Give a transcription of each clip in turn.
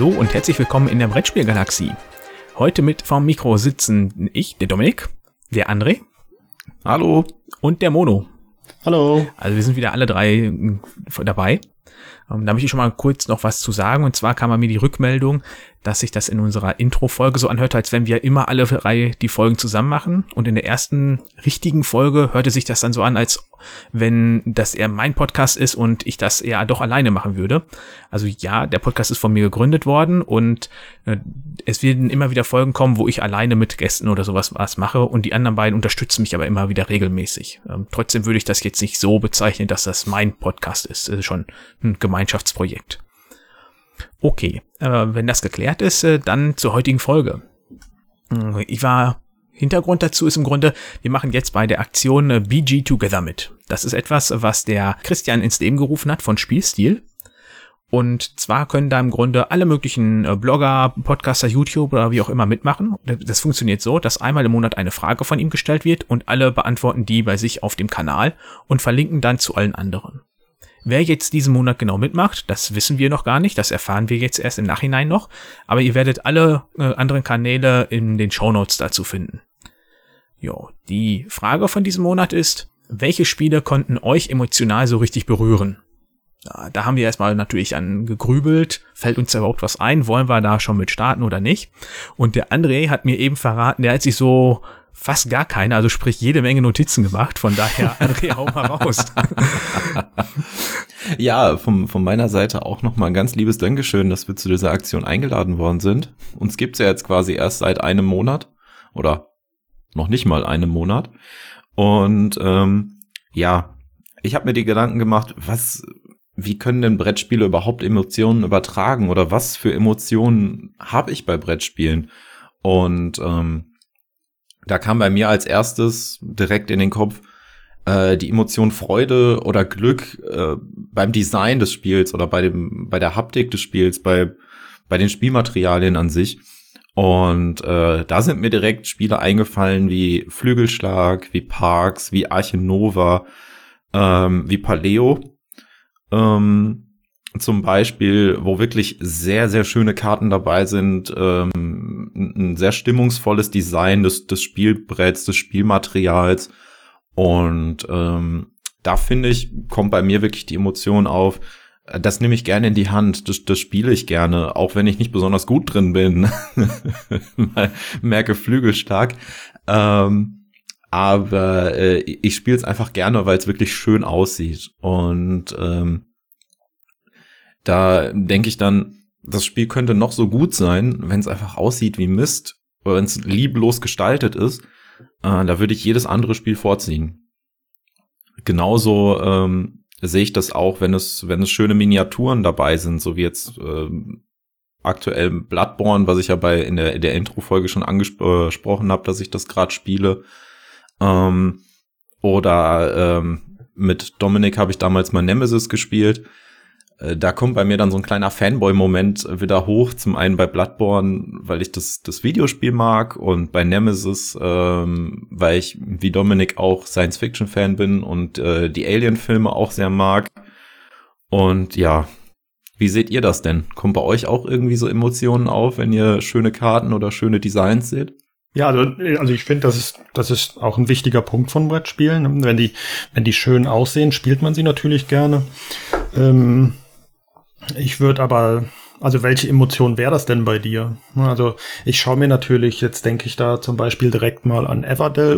Hallo und herzlich willkommen in der Brettspielgalaxie. Heute mit vom Mikro sitzen ich, der Dominik, der André. Hallo. Und der Mono. Hallo. Also wir sind wieder alle drei äh, dabei. Ähm, da möchte ich schon mal kurz noch was zu sagen. Und zwar kam mir die Rückmeldung, dass sich das in unserer Intro-Folge so anhört, als wenn wir immer alle drei die Folgen zusammen machen. Und in der ersten richtigen Folge hörte sich das dann so an, als wenn das eher mein Podcast ist und ich das eher doch alleine machen würde. Also ja, der Podcast ist von mir gegründet worden und äh, es werden immer wieder Folgen kommen, wo ich alleine mit Gästen oder sowas was mache und die anderen beiden unterstützen mich aber immer wieder regelmäßig. Ähm, trotzdem würde ich das jetzt nicht so bezeichnen, dass das mein Podcast ist. Das ist schon ein Gemeinschaftsprojekt. Okay, äh, wenn das geklärt ist, äh, dann zur heutigen Folge. Äh, ich war Hintergrund dazu ist im Grunde, wir machen jetzt bei der Aktion äh, BG Together mit. Das ist etwas, was der Christian ins Leben gerufen hat von Spielstil. Und zwar können da im Grunde alle möglichen Blogger, Podcaster, YouTuber oder wie auch immer mitmachen. Das funktioniert so, dass einmal im Monat eine Frage von ihm gestellt wird und alle beantworten die bei sich auf dem Kanal und verlinken dann zu allen anderen. Wer jetzt diesen Monat genau mitmacht, das wissen wir noch gar nicht, das erfahren wir jetzt erst im Nachhinein noch, aber ihr werdet alle äh, anderen Kanäle in den Show Notes dazu finden. Jo, die Frage von diesem Monat ist, welche Spiele konnten euch emotional so richtig berühren? Ja, da haben wir erstmal natürlich an gegrübelt, fällt uns da überhaupt was ein, wollen wir da schon mit starten oder nicht? Und der André hat mir eben verraten, der hat sich so fast gar keine, also sprich jede Menge Notizen gemacht, von daher André, hau mal raus. ja, von, von meiner Seite auch nochmal ein ganz liebes Dankeschön, dass wir zu dieser Aktion eingeladen worden sind. Uns gibt's ja jetzt quasi erst seit einem Monat oder noch nicht mal einem Monat. Und ähm, ja, ich habe mir die Gedanken gemacht, was, wie können denn Brettspiele überhaupt Emotionen übertragen oder was für Emotionen habe ich bei Brettspielen? Und ähm, da kam bei mir als erstes direkt in den Kopf äh, die Emotion Freude oder Glück äh, beim Design des Spiels oder bei dem bei der Haptik des Spiels, bei bei den Spielmaterialien an sich. Und äh, da sind mir direkt Spiele eingefallen wie Flügelschlag, wie Parks, wie Arche Nova, ähm, wie Paleo. Ähm, zum Beispiel, wo wirklich sehr, sehr schöne Karten dabei sind, ähm, ein sehr stimmungsvolles Design des, des Spielbretts, des Spielmaterials. Und ähm, da finde ich, kommt bei mir wirklich die Emotion auf, das nehme ich gerne in die Hand, das, das spiele ich gerne, auch wenn ich nicht besonders gut drin bin. Merke Flügelstark. Ähm, aber äh, ich spiele es einfach gerne, weil es wirklich schön aussieht. Und ähm, da denke ich dann, das Spiel könnte noch so gut sein, wenn es einfach aussieht wie Mist, wenn es lieblos gestaltet ist. Äh, da würde ich jedes andere Spiel vorziehen. Genauso ähm, sehe ich das auch, wenn es, wenn es schöne Miniaturen dabei sind, so wie jetzt ähm, aktuell Bloodborne, was ich ja bei in der, in der Intro-Folge schon angesprochen habe, dass ich das gerade spiele. Ähm, oder ähm, mit Dominik habe ich damals mal Nemesis gespielt. Äh, da kommt bei mir dann so ein kleiner Fanboy-Moment wieder hoch. Zum einen bei Bloodborne, weil ich das, das Videospiel mag und bei Nemesis, ähm, weil ich wie Dominik auch Science-Fiction-Fan bin und äh, die Alien-Filme auch sehr mag. Und ja, wie seht ihr das denn? Kommt bei euch auch irgendwie so Emotionen auf, wenn ihr schöne Karten oder schöne Designs seht? Ja, also, also ich finde, das ist, das ist auch ein wichtiger Punkt von Brettspielen. Wenn die, wenn die schön aussehen, spielt man sie natürlich gerne. Ähm, ich würde aber, also welche Emotion wäre das denn bei dir? Also ich schaue mir natürlich, jetzt denke ich da zum Beispiel direkt mal an Everdell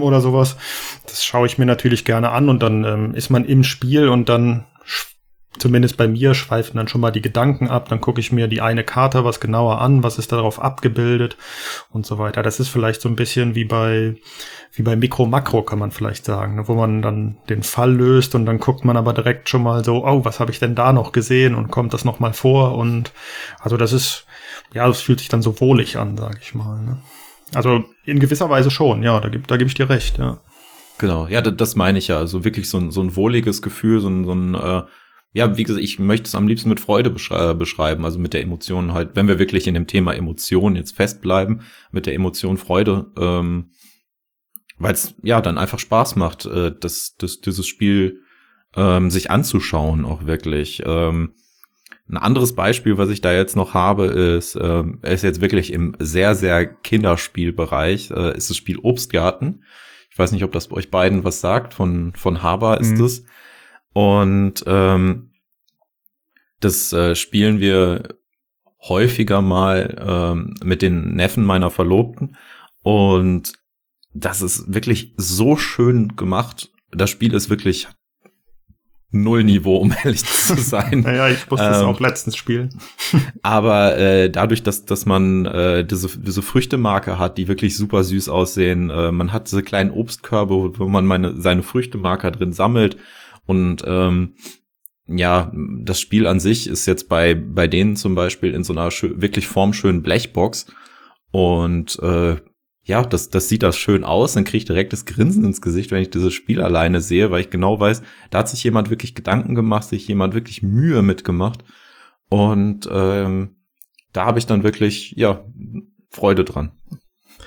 oder, sowas. Das schaue ich mir natürlich gerne an und dann ähm, ist man im Spiel und dann zumindest bei mir schweifen dann schon mal die Gedanken ab, dann gucke ich mir die eine Karte was genauer an, was ist darauf abgebildet und so weiter. Das ist vielleicht so ein bisschen wie bei wie bei Mikro Makro kann man vielleicht sagen, ne, wo man dann den Fall löst und dann guckt man aber direkt schon mal so, oh, was habe ich denn da noch gesehen und kommt das noch mal vor und also das ist ja, das fühlt sich dann so wohlig an, sage ich mal. Ne? Also in gewisser Weise schon, ja, da da gebe ich dir recht, ja. Genau, ja, das meine ich ja. Also wirklich so ein, so ein wohliges Gefühl, so ein, so ein äh, ja, wie gesagt, ich möchte es am liebsten mit Freude beschrei beschreiben, also mit der Emotion halt, wenn wir wirklich in dem Thema Emotion jetzt festbleiben, mit der Emotion Freude, ähm, weil es ja dann einfach Spaß macht, äh, das, das, dieses Spiel ähm, sich anzuschauen, auch wirklich. Ähm, Ein anderes Beispiel, was ich da jetzt noch habe, ist, äh, ist jetzt wirklich im sehr, sehr Kinderspielbereich, äh, ist das Spiel Obstgarten. Ich weiß nicht, ob das bei euch beiden was sagt. Von, von Haber ist mhm. Es. Und ähm, das äh, spielen wir häufiger mal ähm, mit den Neffen meiner Verlobten. Und das ist wirklich so schön gemacht. Das Spiel ist wirklich Nullniveau, um ehrlich zu sein. naja, ich musste es ähm, auch letztens spielen. aber äh, dadurch, dass, dass man äh, diese, diese Früchtemarke hat, die wirklich super süß aussehen, äh, man hat diese kleinen Obstkörbe, wo man meine, seine Früchtemarker drin sammelt und ähm, ja, das Spiel an sich ist jetzt bei, bei denen zum Beispiel in so einer wirklich formschönen Blechbox und äh, ja, das, das sieht das schön aus, dann kriege ich direkt das Grinsen ins Gesicht, wenn ich dieses Spiel alleine sehe, weil ich genau weiß, da hat sich jemand wirklich Gedanken gemacht, sich jemand wirklich Mühe mitgemacht. Und ähm, da habe ich dann wirklich, ja, Freude dran.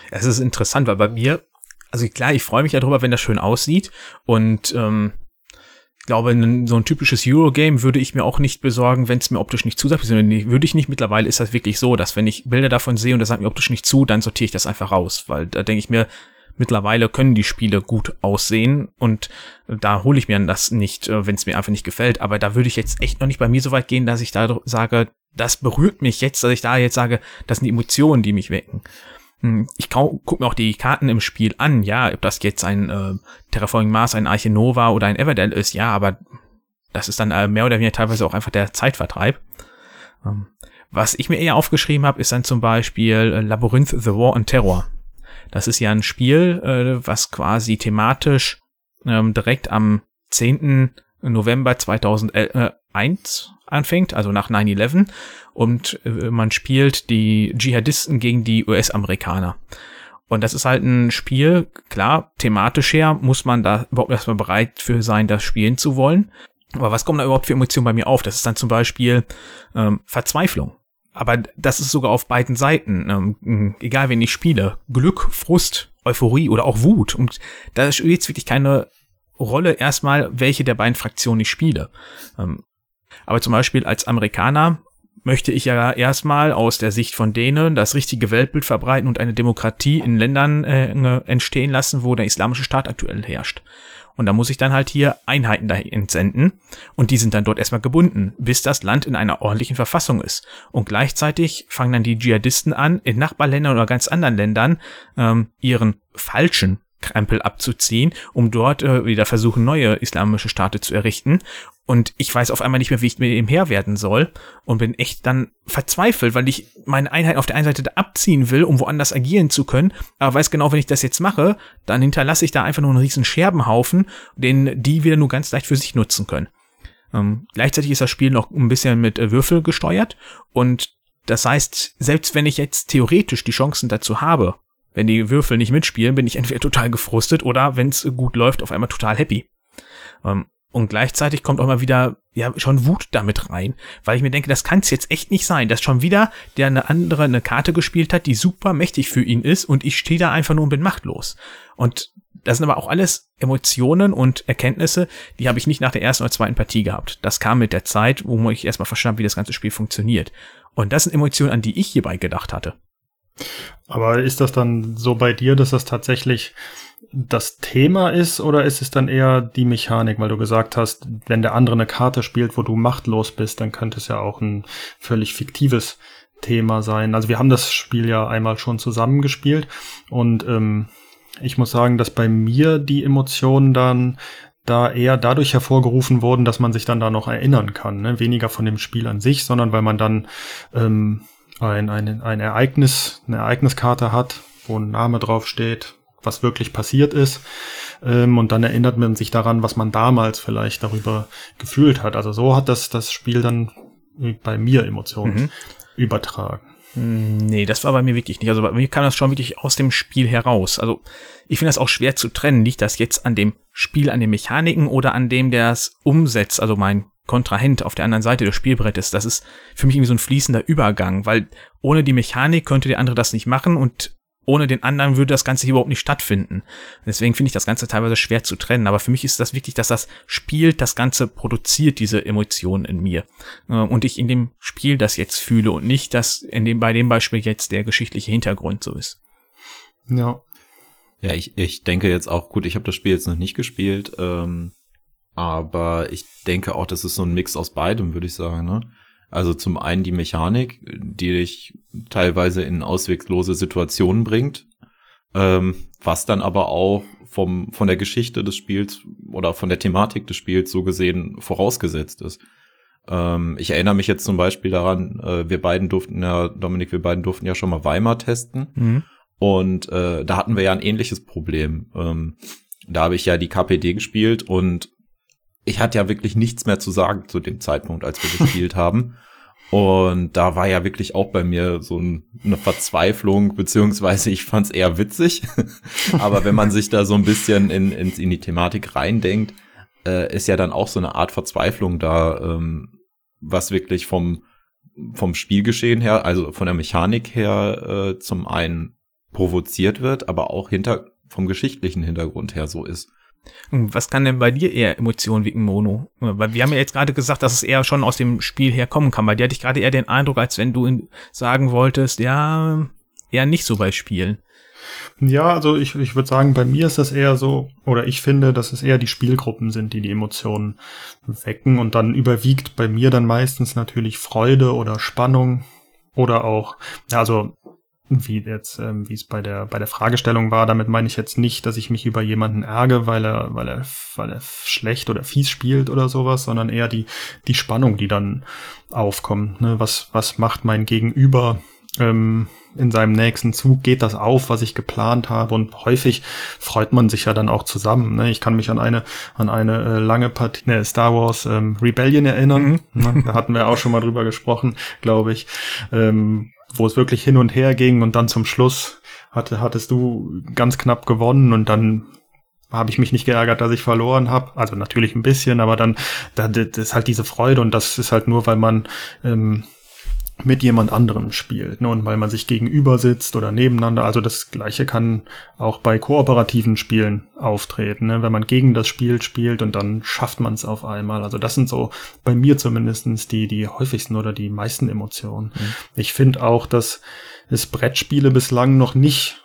Es ist interessant, weil bei mir, also klar, ich freue mich ja drüber, wenn das schön aussieht. Und ähm, ich glaube, so ein typisches Eurogame würde ich mir auch nicht besorgen, wenn es mir optisch nicht zusagt. Würde ich nicht. Mittlerweile ist das wirklich so, dass wenn ich Bilder davon sehe und das sagt mir optisch nicht zu, dann sortiere ich das einfach raus. Weil da denke ich mir, mittlerweile können die Spiele gut aussehen und da hole ich mir das nicht, äh, wenn es mir einfach nicht gefällt. Aber da würde ich jetzt echt noch nicht bei mir so weit gehen, dass ich da sage, das berührt mich jetzt, dass ich da jetzt sage, das sind die Emotionen, die mich wecken. Hm, ich gucke mir auch die Karten im Spiel an, ja, ob das jetzt ein äh, Terraforming Mars, ein Arche Nova oder ein Everdell ist, ja, aber das ist dann äh, mehr oder weniger teilweise auch einfach der Zeitvertreib. Ähm, was ich mir eher aufgeschrieben habe, ist dann zum Beispiel äh, Labyrinth The War on Terror. Das ist ja ein Spiel, äh, was quasi thematisch ähm, direkt am 10. November 2001 anfängt, also nach 9-11 und äh, man spielt die Dschihadisten gegen die US-Amerikaner. Und das ist halt ein Spiel, klar, thematisch her muss man da überhaupt erstmal bereit für sein, das spielen zu wollen. Aber was kommt da überhaupt für Emotionen bei mir auf? Das ist dann zum Beispiel ähm, Verzweiflung. Aber das ist sogar auf beiden Seiten, ähm, egal wen ich spiele. Glück, Frust, Euphorie oder auch Wut. Und da spielt jetzt wirklich keine Rolle erstmal, welche der beiden Fraktionen ich spiele. Ähm, aber zum Beispiel als Amerikaner möchte ich ja erstmal aus der Sicht von denen das richtige Weltbild verbreiten und eine Demokratie in Ländern äh, entstehen lassen, wo der islamische Staat aktuell herrscht. Und da muss ich dann halt hier Einheiten dahin entsenden und die sind dann dort erstmal gebunden, bis das Land in einer ordentlichen Verfassung ist. Und gleichzeitig fangen dann die Dschihadisten an, in Nachbarländern oder ganz anderen Ländern ähm, ihren falschen Krempel abzuziehen, um dort äh, wieder versuchen, neue islamische Staate zu errichten. Und ich weiß auf einmal nicht mehr, wie ich mit ihm Herr werden soll und bin echt dann verzweifelt, weil ich meine Einheit auf der einen Seite abziehen will, um woanders agieren zu können, aber weiß genau, wenn ich das jetzt mache, dann hinterlasse ich da einfach nur einen riesen Scherbenhaufen, den die wieder nur ganz leicht für sich nutzen können. Ähm, gleichzeitig ist das Spiel noch ein bisschen mit äh, Würfel gesteuert und das heißt, selbst wenn ich jetzt theoretisch die Chancen dazu habe, wenn die Würfel nicht mitspielen, bin ich entweder total gefrustet oder, wenn es gut läuft, auf einmal total happy. Ähm, und gleichzeitig kommt auch mal wieder, ja, schon Wut damit rein, weil ich mir denke, das kann es jetzt echt nicht sein, dass schon wieder der eine andere eine Karte gespielt hat, die super mächtig für ihn ist und ich stehe da einfach nur und bin machtlos. Und das sind aber auch alles Emotionen und Erkenntnisse, die habe ich nicht nach der ersten oder zweiten Partie gehabt. Das kam mit der Zeit, wo ich erstmal verstanden, wie das ganze Spiel funktioniert. Und das sind Emotionen, an die ich hierbei gedacht hatte. Aber ist das dann so bei dir, dass das tatsächlich das Thema ist oder ist es dann eher die Mechanik, weil du gesagt hast, wenn der andere eine Karte spielt, wo du machtlos bist, dann könnte es ja auch ein völlig fiktives Thema sein. Also wir haben das Spiel ja einmal schon zusammengespielt und ähm, ich muss sagen, dass bei mir die Emotionen dann da eher dadurch hervorgerufen wurden, dass man sich dann da noch erinnern kann. Ne? Weniger von dem Spiel an sich, sondern weil man dann ähm, ein, ein, ein Ereignis, eine Ereigniskarte hat, wo ein Name drauf steht, was wirklich passiert ist. Ähm, und dann erinnert man sich daran, was man damals vielleicht darüber gefühlt hat. Also so hat das das Spiel dann bei mir Emotionen mhm. übertragen. Hm, nee, das war bei mir wirklich nicht. Also bei mir kam das schon wirklich aus dem Spiel heraus. Also ich finde das auch schwer zu trennen. Liegt das jetzt an dem Spiel, an den Mechaniken oder an dem, der es umsetzt? Also mein Kontrahent auf der anderen Seite des Spielbrettes. Das ist für mich irgendwie so ein fließender Übergang, weil ohne die Mechanik könnte der andere das nicht machen und ohne den anderen würde das Ganze hier überhaupt nicht stattfinden. Deswegen finde ich das Ganze teilweise schwer zu trennen. Aber für mich ist das wichtig, dass das Spiel das Ganze produziert, diese Emotionen in mir. Äh, und ich in dem Spiel das jetzt fühle und nicht, dass in dem, bei dem Beispiel jetzt der geschichtliche Hintergrund so ist. Ja. Ja, ich, ich denke jetzt auch, gut, ich habe das Spiel jetzt noch nicht gespielt, ähm, aber ich denke auch, das ist so ein Mix aus beidem, würde ich sagen. Ne? Also zum einen die Mechanik, die dich teilweise in ausweglose Situationen bringt, ähm, was dann aber auch vom, von der Geschichte des Spiels oder von der Thematik des Spiels so gesehen vorausgesetzt ist. Ähm, ich erinnere mich jetzt zum Beispiel daran, äh, wir beiden durften ja, Dominik, wir beiden durften ja schon mal Weimar testen. Mhm. Und äh, da hatten wir ja ein ähnliches Problem. Ähm, da habe ich ja die KPD gespielt und ich hatte ja wirklich nichts mehr zu sagen zu dem Zeitpunkt, als wir gespielt haben. Und da war ja wirklich auch bei mir so eine Verzweiflung, beziehungsweise ich fand es eher witzig. Aber wenn man sich da so ein bisschen in, in, in die Thematik reindenkt, äh, ist ja dann auch so eine Art Verzweiflung da, ähm, was wirklich vom, vom Spielgeschehen her, also von der Mechanik her, äh, zum einen provoziert wird, aber auch hinter, vom geschichtlichen Hintergrund her so ist. Was kann denn bei dir eher Emotionen wecken, Mono? Weil wir haben ja jetzt gerade gesagt, dass es eher schon aus dem Spiel herkommen kann. Bei dir hatte ich gerade eher den Eindruck, als wenn du sagen wolltest, ja, eher nicht so bei Spielen. Ja, also ich, ich würde sagen, bei mir ist das eher so, oder ich finde, dass es eher die Spielgruppen sind, die die Emotionen wecken und dann überwiegt bei mir dann meistens natürlich Freude oder Spannung oder auch, ja, also wie jetzt, ähm, wie es bei der bei der Fragestellung war. Damit meine ich jetzt nicht, dass ich mich über jemanden ärgere, weil er, weil er, weil er schlecht oder fies spielt oder sowas, sondern eher die die Spannung, die dann aufkommt. Ne? Was was macht mein Gegenüber? Ähm, in seinem nächsten Zug geht das auf, was ich geplant habe und häufig freut man sich ja dann auch zusammen. Ne? Ich kann mich an eine an eine äh, lange Partie ne, Star Wars ähm, Rebellion erinnern. Mhm. Ne? Da hatten wir auch schon mal drüber gesprochen, glaube ich. Ähm, wo es wirklich hin und her ging und dann zum Schluss hatte, hattest du ganz knapp gewonnen und dann habe ich mich nicht geärgert, dass ich verloren habe. Also natürlich ein bisschen, aber dann, dann das ist halt diese Freude und das ist halt nur, weil man ähm, mit jemand anderem spielt ne? und weil man sich gegenüber sitzt oder nebeneinander. Also das gleiche kann auch bei kooperativen Spielen auftreten, ne? wenn man gegen das Spiel spielt und dann schafft man es auf einmal. Also das sind so bei mir zumindestens die, die häufigsten oder die meisten Emotionen. Mhm. Ich finde auch, dass es Brettspiele bislang noch nicht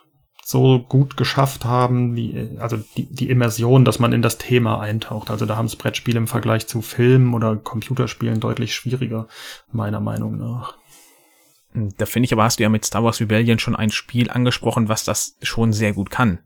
so gut geschafft haben, wie, also die, die Immersion, dass man in das Thema eintaucht. Also da haben es Brettspiele im Vergleich zu Filmen oder Computerspielen deutlich schwieriger, meiner Meinung nach. Da finde ich aber, hast du ja mit Star Wars Rebellion schon ein Spiel angesprochen, was das schon sehr gut kann.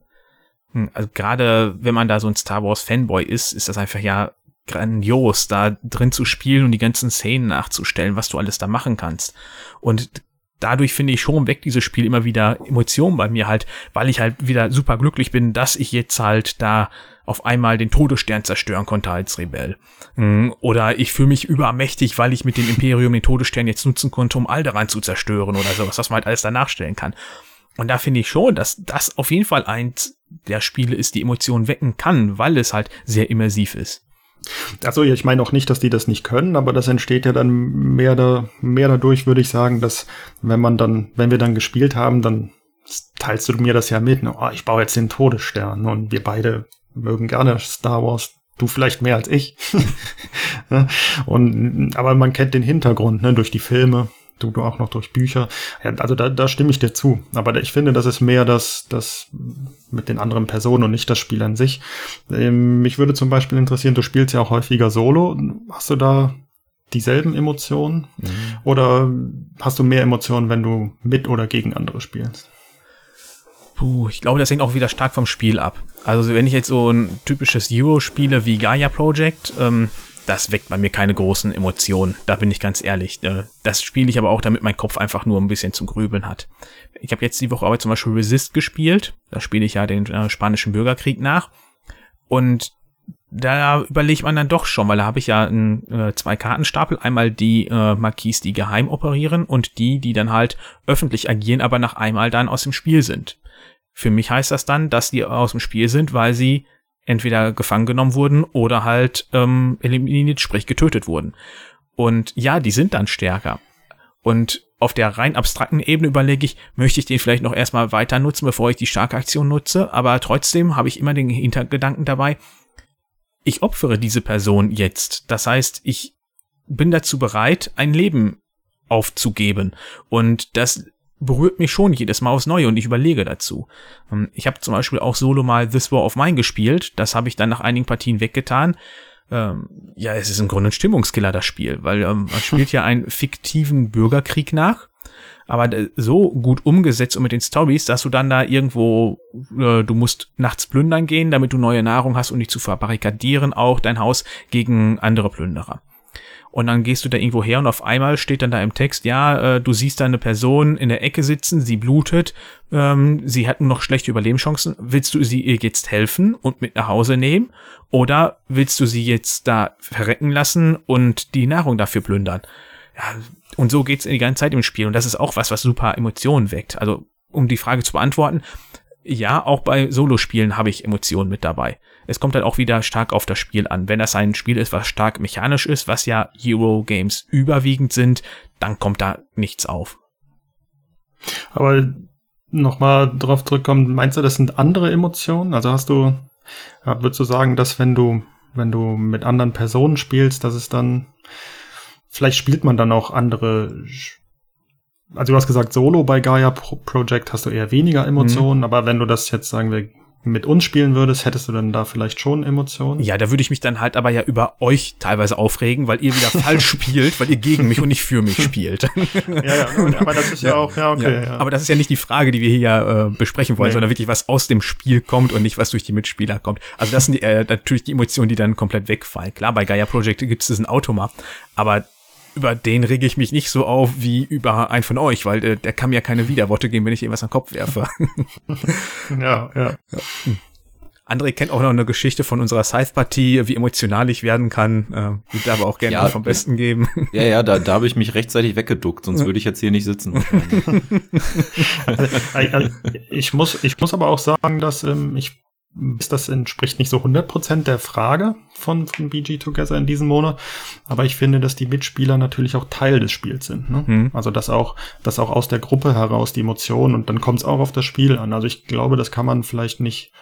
Hm, also gerade wenn man da so ein Star Wars Fanboy ist, ist das einfach ja grandios, da drin zu spielen und die ganzen Szenen nachzustellen, was du alles da machen kannst. Und dadurch finde ich schon weg dieses Spiel immer wieder Emotionen bei mir halt, weil ich halt wieder super glücklich bin, dass ich jetzt halt da auf einmal den Todesstern zerstören konnte als Rebell. Mhm. Oder ich fühle mich übermächtig, weil ich mit dem Imperium den Todesstern jetzt nutzen konnte, um Alderan zu zerstören oder sowas, was man halt alles danach stellen kann. Und da finde ich schon, dass das auf jeden Fall eins der Spiele ist, die Emotionen wecken kann, weil es halt sehr immersiv ist. Also ich meine auch nicht, dass die das nicht können, aber das entsteht ja dann mehr, da, mehr dadurch, würde ich sagen, dass wenn man dann, wenn wir dann gespielt haben, dann teilst du mir das ja mit. Ne? Oh, ich baue jetzt den Todesstern und wir beide mögen gerne Star Wars. Du vielleicht mehr als ich. und, aber man kennt den Hintergrund, ne, durch die Filme. Du, du auch noch durch Bücher. Ja, also da, da stimme ich dir zu. Aber ich finde, das ist mehr das, das mit den anderen Personen und nicht das Spiel an sich. Ähm, mich würde zum Beispiel interessieren, du spielst ja auch häufiger Solo. Hast du da dieselben Emotionen? Mhm. Oder hast du mehr Emotionen, wenn du mit oder gegen andere spielst? Puh, ich glaube, das hängt auch wieder stark vom Spiel ab. Also wenn ich jetzt so ein typisches Euro spiele wie Gaia Project, ähm, das weckt bei mir keine großen Emotionen. Da bin ich ganz ehrlich. Äh, das spiele ich aber auch, damit mein Kopf einfach nur ein bisschen zum Grübeln hat. Ich habe jetzt die Woche aber zum Beispiel Resist gespielt. Da spiele ich ja den äh, spanischen Bürgerkrieg nach. Und da überlegt man dann doch schon, weil da habe ich ja ein, äh, zwei Kartenstapel. Einmal die äh, Marquis, die geheim operieren und die, die dann halt öffentlich agieren, aber nach einmal dann aus dem Spiel sind. Für mich heißt das dann, dass die aus dem Spiel sind, weil sie entweder gefangen genommen wurden oder halt ähm, eliminiert, sprich getötet wurden. Und ja, die sind dann stärker. Und auf der rein abstrakten Ebene überlege ich, möchte ich den vielleicht noch erstmal weiter nutzen, bevor ich die starke Aktion nutze, aber trotzdem habe ich immer den Hintergedanken dabei, ich opfere diese Person jetzt. Das heißt, ich bin dazu bereit, ein Leben aufzugeben. Und das berührt mich schon jedes Mal aufs Neue und ich überlege dazu. Ähm, ich habe zum Beispiel auch solo mal This War of Mine gespielt. Das habe ich dann nach einigen Partien weggetan. Ähm, ja, es ist im Grunde ein Stimmungskiller, das Spiel, weil ähm, man spielt ja einen fiktiven Bürgerkrieg nach, aber so gut umgesetzt und mit den Stories, dass du dann da irgendwo, äh, du musst nachts plündern gehen, damit du neue Nahrung hast und dich zu verbarrikadieren, auch dein Haus gegen andere Plünderer. Und dann gehst du da irgendwo her und auf einmal steht dann da im Text, ja, äh, du siehst da eine Person in der Ecke sitzen, sie blutet, ähm, sie hat noch schlechte Überlebenschancen. Willst du sie ihr jetzt helfen und mit nach Hause nehmen? Oder willst du sie jetzt da verrecken lassen und die Nahrung dafür plündern? Ja, und so geht's die ganze Zeit im Spiel. Und das ist auch was, was super Emotionen weckt. Also, um die Frage zu beantworten, ja, auch bei Solospielen habe ich Emotionen mit dabei. Es kommt halt auch wieder stark auf das Spiel an. Wenn das ein Spiel ist, was stark mechanisch ist, was ja Hero Games überwiegend sind, dann kommt da nichts auf. Aber nochmal drauf zurückkommen, meinst du, das sind andere Emotionen? Also hast du, würdest du sagen, dass wenn du, wenn du mit anderen Personen spielst, dass es dann, vielleicht spielt man dann auch andere also du hast gesagt, solo bei Gaia Project hast du eher weniger Emotionen, mhm. aber wenn du das jetzt, sagen wir, mit uns spielen würdest, hättest du dann da vielleicht schon Emotionen? Ja, da würde ich mich dann halt aber ja über euch teilweise aufregen, weil ihr wieder falsch spielt, weil ihr gegen mich und nicht für mich spielt. ja, ja, aber das ist ja, ja auch, ja, okay. Ja. Aber das ist ja nicht die Frage, die wir hier äh, besprechen wollen, nee. sondern wirklich, was aus dem Spiel kommt und nicht, was durch die Mitspieler kommt. Also das sind die, äh, natürlich die Emotionen, die dann komplett wegfallen. Klar, bei Gaia Project gibt es diesen Automa, aber über den rege ich mich nicht so auf wie über einen von euch, weil der, der kann mir keine Widerworte geben, wenn ich ihm was an den Kopf werfe. ja, ja. ja. André kennt auch noch eine Geschichte von unserer Scythe-Partie, wie emotional ich werden kann. Äh, würde aber auch gerne ja, vom Besten geben. Ja, ja, da, da habe ich mich rechtzeitig weggeduckt, sonst würde ich jetzt hier nicht sitzen. ich, muss, ich muss aber auch sagen, dass ähm, ich das entspricht nicht so 100% der Frage von, von BG Together in diesem Monat. Aber ich finde, dass die Mitspieler natürlich auch Teil des Spiels sind. Ne? Mhm. Also, dass auch, dass auch aus der Gruppe heraus die Emotionen und dann kommt es auch auf das Spiel an. Also, ich glaube, das kann man vielleicht nicht,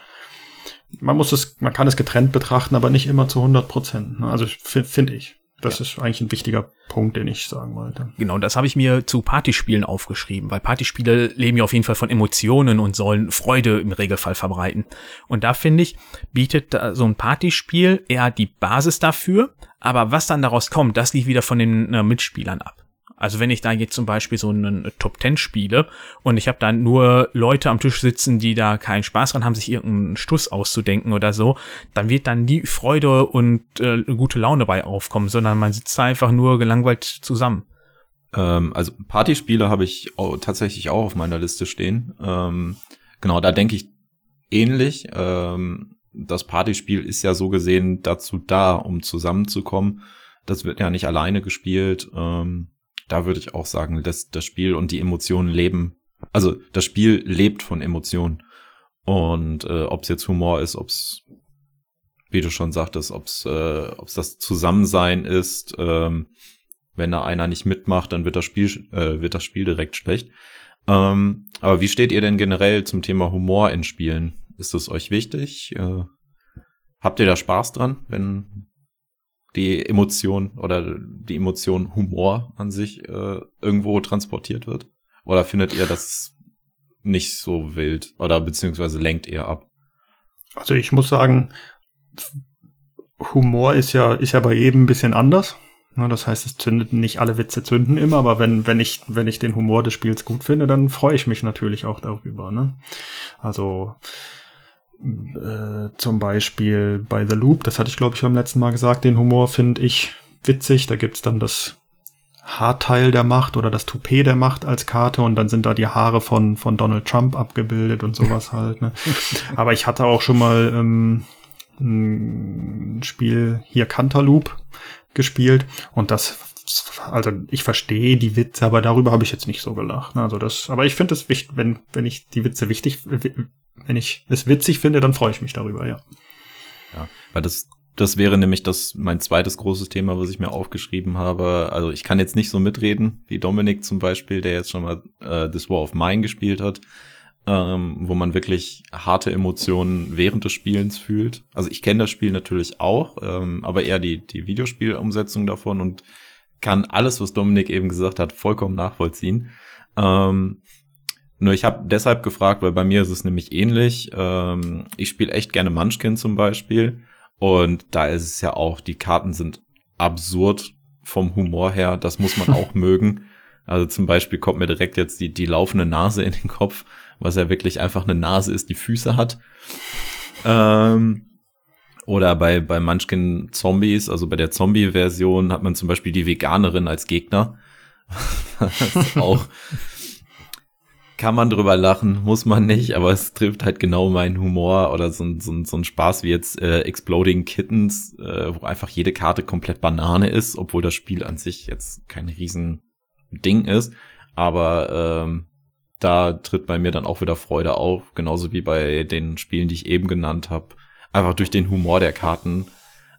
man muss es, man kann es getrennt betrachten, aber nicht immer zu 100%. Ne? Also, finde ich. Das ja. ist eigentlich ein wichtiger Punkt, den ich sagen wollte. Genau, das habe ich mir zu Partyspielen aufgeschrieben, weil Partyspiele leben ja auf jeden Fall von Emotionen und sollen Freude im Regelfall verbreiten. Und da finde ich, bietet so ein Partyspiel eher die Basis dafür, aber was dann daraus kommt, das liegt wieder von den äh, Mitspielern ab. Also wenn ich da jetzt zum Beispiel so einen Top Ten spiele und ich habe dann nur Leute am Tisch sitzen, die da keinen Spaß dran haben, sich irgendeinen Stuss auszudenken oder so, dann wird dann nie Freude und äh, gute Laune bei aufkommen, sondern man sitzt da einfach nur gelangweilt zusammen. Ähm, also Partyspiele habe ich auch, tatsächlich auch auf meiner Liste stehen. Ähm, genau, da denke ich ähnlich. Ähm, das Partyspiel ist ja so gesehen dazu da, um zusammenzukommen. Das wird ja nicht alleine gespielt. Ähm, da würde ich auch sagen, dass das Spiel und die Emotionen leben. Also das Spiel lebt von Emotionen. Und äh, ob es jetzt Humor ist, ob es, wie du schon sagtest, ob es äh, ob's das Zusammensein ist, ähm, wenn da einer nicht mitmacht, dann wird das Spiel, äh, wird das Spiel direkt schlecht. Ähm, aber wie steht ihr denn generell zum Thema Humor in Spielen? Ist es euch wichtig? Äh, habt ihr da Spaß dran, wenn die Emotion oder die Emotion Humor an sich äh, irgendwo transportiert wird? Oder findet ihr das nicht so wild oder beziehungsweise lenkt ihr ab? Also ich muss sagen, Humor ist ja, ist ja bei jedem ein bisschen anders. Das heißt, es zündet nicht alle Witze zünden immer, aber wenn, wenn ich, wenn ich den Humor des Spiels gut finde, dann freue ich mich natürlich auch darüber. Ne? Also äh, zum Beispiel bei The Loop, das hatte ich glaube ich beim letzten Mal gesagt, den Humor finde ich witzig. Da gibt's dann das Haarteil der Macht oder das Toupet der Macht als Karte und dann sind da die Haare von, von Donald Trump abgebildet und sowas halt. Ne? Aber ich hatte auch schon mal ähm, ein Spiel hier Cantaloupe gespielt und das also ich verstehe die Witze, aber darüber habe ich jetzt nicht so gelacht. Ne? Also das, aber ich finde es wichtig, wenn wenn ich die Witze wichtig wenn ich es witzig finde, dann freue ich mich darüber, ja. Ja, weil das das wäre nämlich das mein zweites großes Thema, was ich mir aufgeschrieben habe. Also ich kann jetzt nicht so mitreden wie Dominik zum Beispiel, der jetzt schon mal äh, This War of Mine gespielt hat, ähm, wo man wirklich harte Emotionen während des Spielens fühlt. Also ich kenne das Spiel natürlich auch, ähm, aber eher die die Videospielumsetzung davon und kann alles, was Dominik eben gesagt hat, vollkommen nachvollziehen. Ähm, nur ich habe deshalb gefragt, weil bei mir ist es nämlich ähnlich. Ähm, ich spiele echt gerne Munchkin zum Beispiel. Und da ist es ja auch, die Karten sind absurd vom Humor her. Das muss man auch mögen. Also zum Beispiel kommt mir direkt jetzt die, die laufende Nase in den Kopf, was ja wirklich einfach eine Nase ist, die Füße hat. Ähm, oder bei, bei Munchkin Zombies, also bei der Zombie-Version hat man zum Beispiel die Veganerin als Gegner. auch kann man drüber lachen, muss man nicht, aber es trifft halt genau meinen Humor oder so, so, so ein Spaß wie jetzt äh, Exploding Kittens, äh, wo einfach jede Karte komplett Banane ist, obwohl das Spiel an sich jetzt kein riesen Ding ist. Aber ähm, da tritt bei mir dann auch wieder Freude auf, genauso wie bei den Spielen, die ich eben genannt habe. Einfach durch den Humor der Karten.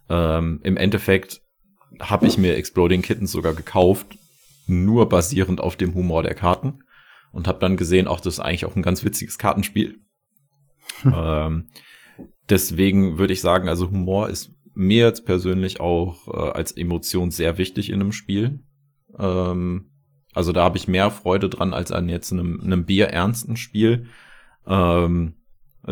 Ähm, Im Endeffekt habe ich mir Exploding Kittens sogar gekauft, nur basierend auf dem Humor der Karten und habe dann gesehen, auch das ist eigentlich auch ein ganz witziges Kartenspiel. Hm. Ähm, deswegen würde ich sagen, also Humor ist mir jetzt persönlich auch äh, als Emotion sehr wichtig in einem Spiel. Ähm, also da habe ich mehr Freude dran als an jetzt einem, einem bierernsten Spiel. Ähm,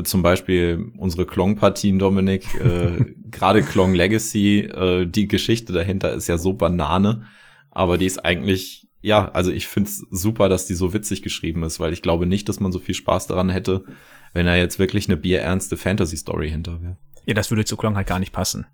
zum Beispiel unsere Klong-Partien, Dominik, äh, gerade Klong Legacy, äh, die Geschichte dahinter ist ja so Banane, aber die ist eigentlich ja, also ich find's super, dass die so witzig geschrieben ist, weil ich glaube nicht, dass man so viel Spaß daran hätte, wenn er jetzt wirklich eine bierernste Fantasy-Story hinter wäre. Ja, das würde zu Klong halt gar nicht passen.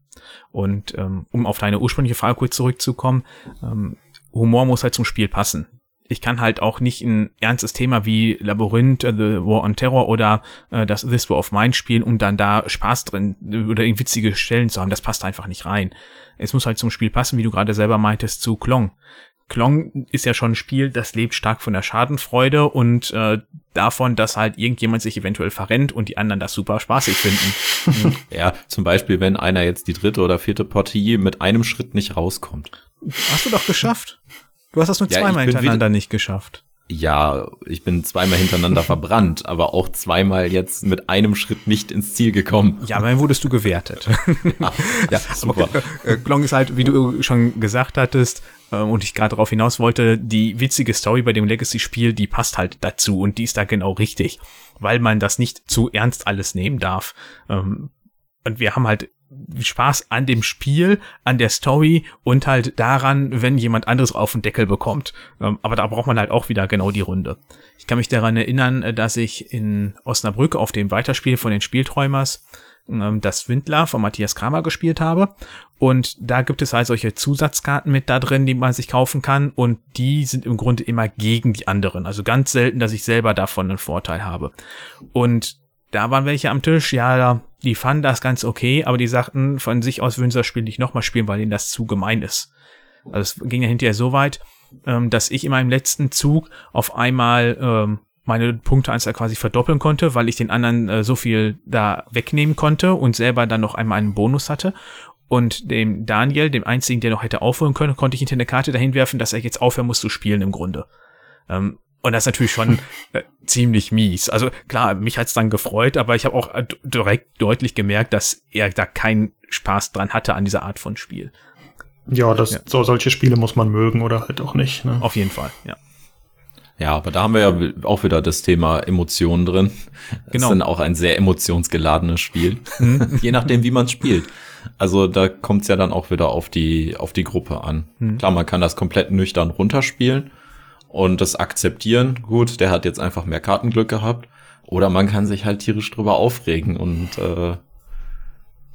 Und ähm, um auf deine ursprüngliche Frage kurz zurückzukommen, ähm, Humor muss halt zum Spiel passen. Ich kann halt auch nicht ein ernstes Thema wie Labyrinth, uh, The War on Terror oder äh, das This War of Mine spielen, um dann da Spaß drin oder witzige Stellen zu haben. Das passt einfach nicht rein. Es muss halt zum Spiel passen, wie du gerade selber meintest, zu Klong. Klong ist ja schon ein Spiel, das lebt stark von der Schadenfreude und äh, davon, dass halt irgendjemand sich eventuell verrennt und die anderen das super spaßig finden. ja, zum Beispiel, wenn einer jetzt die dritte oder vierte Partie mit einem Schritt nicht rauskommt. Hast du doch geschafft. Du hast das nur ja, zweimal hintereinander nicht geschafft. Ja, ich bin zweimal hintereinander verbrannt, aber auch zweimal jetzt mit einem Schritt nicht ins Ziel gekommen. Ja, dann wurdest du gewertet. ja, ja super. Aber, äh, Klong ist halt, wie du schon gesagt hattest, äh, und ich gerade darauf hinaus wollte, die witzige Story bei dem Legacy-Spiel, die passt halt dazu und die ist da genau richtig, weil man das nicht zu ernst alles nehmen darf. Ähm, und wir haben halt Spaß an dem Spiel, an der Story und halt daran, wenn jemand anderes auf den Deckel bekommt. Ähm, aber da braucht man halt auch wieder genau die Runde. Ich kann mich daran erinnern, äh, dass ich in Osnabrück auf dem Weiterspiel von den Spielträumers ähm, das Windler von Matthias Kramer gespielt habe. Und da gibt es halt solche Zusatzkarten mit da drin, die man sich kaufen kann. Und die sind im Grunde immer gegen die anderen. Also ganz selten, dass ich selber davon einen Vorteil habe. Und da waren welche am Tisch, ja, die fanden das ganz okay, aber die sagten von sich aus würden sie das Spiel nicht nochmal spielen, weil ihnen das zu gemein ist. Also es ging ja hinterher so weit, ähm, dass ich in meinem letzten Zug auf einmal ähm, meine Punkteanzahl quasi verdoppeln konnte, weil ich den anderen äh, so viel da wegnehmen konnte und selber dann noch einmal einen Bonus hatte. Und dem Daniel, dem einzigen, der noch hätte aufholen können, konnte ich hinter eine Karte dahin werfen, dass er jetzt aufhören muss zu spielen im Grunde. Ähm, und das ist natürlich schon äh, ziemlich mies. Also klar, mich hat's dann gefreut, aber ich habe auch äh, direkt deutlich gemerkt, dass er da keinen Spaß dran hatte an dieser Art von Spiel. Ja, das, ja. So, solche Spiele muss man mögen oder halt auch nicht. Ne? Auf jeden Fall, ja. Ja, aber da haben wir ja auch wieder das Thema Emotionen drin. Genau. Das ist dann auch ein sehr emotionsgeladenes Spiel. Mhm. Je nachdem, wie man spielt. Also da kommt es ja dann auch wieder auf die, auf die Gruppe an. Mhm. Klar, man kann das komplett nüchtern runterspielen und das akzeptieren. Gut, der hat jetzt einfach mehr Kartenglück gehabt. Oder man kann sich halt tierisch drüber aufregen und äh,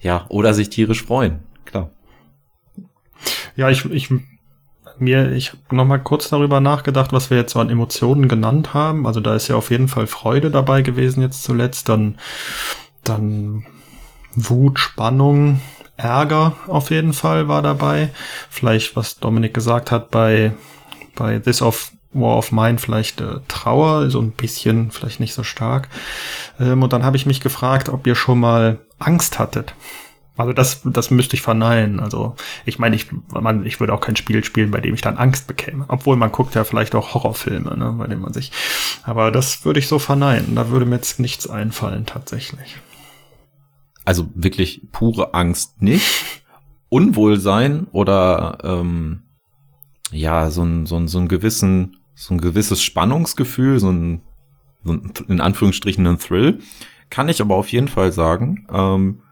ja, oder sich tierisch freuen. Klar. Ja, ich, ich mir, ich habe noch mal kurz darüber nachgedacht, was wir jetzt so an Emotionen genannt haben. Also da ist ja auf jeden Fall Freude dabei gewesen jetzt zuletzt, dann dann Wut, Spannung, Ärger auf jeden Fall war dabei. Vielleicht was Dominik gesagt hat bei bei This of war of Mine vielleicht äh, Trauer, so ein bisschen, vielleicht nicht so stark. Ähm, und dann habe ich mich gefragt, ob ihr schon mal Angst hattet. Also das, das müsste ich verneinen. Also ich meine, ich, man, ich würde auch kein Spiel spielen, bei dem ich dann Angst bekäme. Obwohl man guckt ja vielleicht auch Horrorfilme, ne, bei denen man sich. Aber das würde ich so verneinen. Da würde mir jetzt nichts einfallen tatsächlich. Also wirklich pure Angst nicht. Unwohlsein oder ähm, ja, so ein, so ein, so ein gewissen, so ein gewisses Spannungsgefühl, so ein, so ein in Anführungsstrichen ein Thrill, kann ich aber auf jeden Fall sagen. Ähm,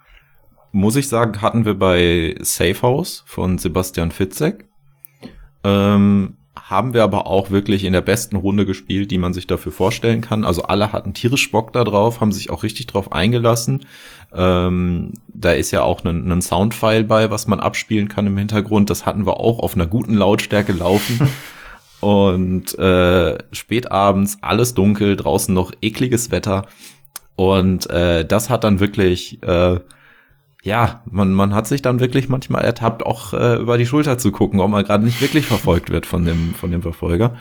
muss ich sagen, hatten wir bei Safe House von Sebastian Fitzek. Ähm, haben wir aber auch wirklich in der besten Runde gespielt, die man sich dafür vorstellen kann. Also alle hatten tierisch Bock da drauf, haben sich auch richtig drauf eingelassen. Ähm, da ist ja auch ein, ein Soundfile bei, was man abspielen kann im Hintergrund. Das hatten wir auch auf einer guten Lautstärke laufen. Und äh, spät abends, alles dunkel, draußen noch ekliges Wetter. Und äh, das hat dann wirklich äh, ja, man, man hat sich dann wirklich manchmal ertappt, auch äh, über die Schulter zu gucken, ob man gerade nicht wirklich verfolgt wird von dem, von dem Verfolger.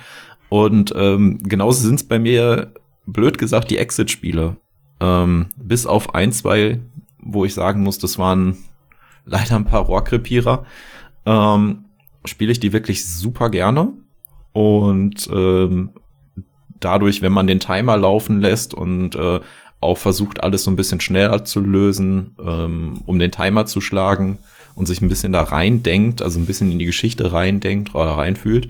Und ähm, genauso sind es bei mir, blöd gesagt, die Exit-Spiele. Ähm, bis auf ein, zwei, wo ich sagen muss, das waren leider ein paar Rohrkrepierer, ähm, spiele ich die wirklich super gerne. Und ähm, dadurch, wenn man den Timer laufen lässt und äh, auch versucht, alles so ein bisschen schneller zu lösen, ähm, um den Timer zu schlagen und sich ein bisschen da reindenkt, also ein bisschen in die Geschichte reindenkt oder reinfühlt.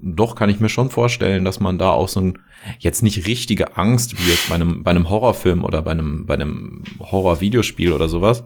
Doch kann ich mir schon vorstellen, dass man da auch so ein, jetzt nicht richtige Angst wie jetzt bei einem, bei einem Horrorfilm oder bei einem, bei einem Horror-Videospiel oder sowas.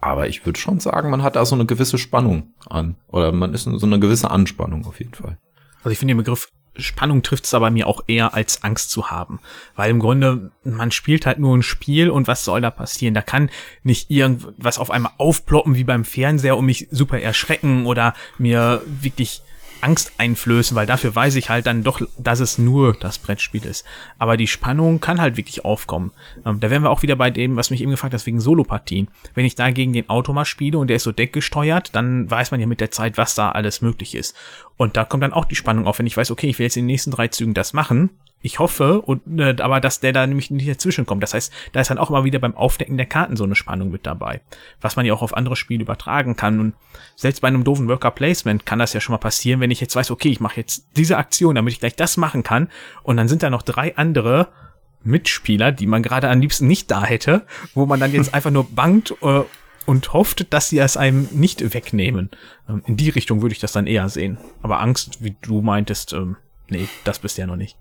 Aber ich würde schon sagen, man hat da so eine gewisse Spannung an. Oder man ist so eine gewisse Anspannung auf jeden Fall. Also ich finde den Begriff Spannung trifft es aber mir auch eher als Angst zu haben. Weil im Grunde, man spielt halt nur ein Spiel und was soll da passieren? Da kann nicht irgendwas auf einmal aufploppen wie beim Fernseher und mich super erschrecken oder mir wirklich Angst einflößen, weil dafür weiß ich halt dann doch, dass es nur das Brettspiel ist. Aber die Spannung kann halt wirklich aufkommen. Ähm, da wären wir auch wieder bei dem, was mich eben gefragt hast, wegen Solopartien. Wenn ich da gegen den Automat spiele und der ist so deckgesteuert, dann weiß man ja mit der Zeit, was da alles möglich ist. Und da kommt dann auch die Spannung auf, wenn ich weiß, okay, ich will jetzt in den nächsten drei Zügen das machen, ich hoffe, und, äh, aber dass der da nämlich nicht dazwischen kommt. Das heißt, da ist dann auch immer wieder beim Aufdecken der Karten so eine Spannung mit dabei. Was man ja auch auf andere Spiele übertragen kann. Und selbst bei einem doofen Worker Placement kann das ja schon mal passieren, wenn ich jetzt weiß, okay, ich mache jetzt diese Aktion, damit ich gleich das machen kann. Und dann sind da noch drei andere Mitspieler, die man gerade am liebsten nicht da hätte, wo man dann jetzt einfach nur bangt äh, und hofft, dass sie es einem nicht wegnehmen. Ähm, in die Richtung würde ich das dann eher sehen. Aber Angst, wie du meintest, ähm, nee, das bist ja noch nicht.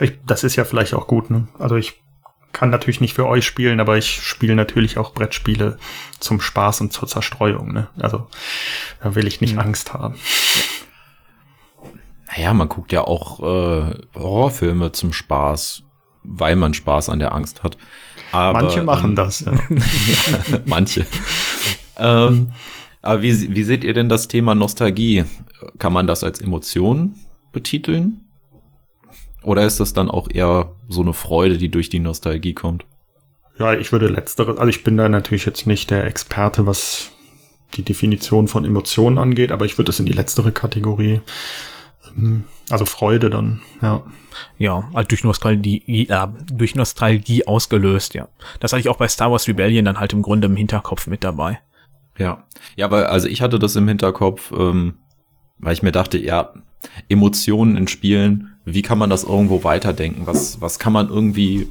Ich, das ist ja vielleicht auch gut, ne? Also ich kann natürlich nicht für euch spielen, aber ich spiele natürlich auch Brettspiele zum Spaß und zur Zerstreuung, ne? Also da will ich nicht mhm. Angst haben. Naja, man guckt ja auch äh, Horrorfilme zum Spaß, weil man Spaß an der Angst hat. Aber, manche machen ähm, das, ja. ja manche. ähm, aber wie, wie seht ihr denn das Thema Nostalgie? Kann man das als Emotion betiteln? Oder ist das dann auch eher so eine Freude, die durch die Nostalgie kommt? Ja, ich würde letztere, also ich bin da natürlich jetzt nicht der Experte, was die Definition von Emotionen angeht, aber ich würde es in die letztere Kategorie, ähm, also Freude dann, ja. Ja, halt durch Nostalgie, äh, durch Nostalgie ausgelöst, ja. Das hatte ich auch bei Star Wars Rebellion dann halt im Grunde im Hinterkopf mit dabei. Ja, ja, aber also ich hatte das im Hinterkopf, ähm, weil ich mir dachte, ja, Emotionen in Spielen, wie kann man das irgendwo weiterdenken? Was, was kann man irgendwie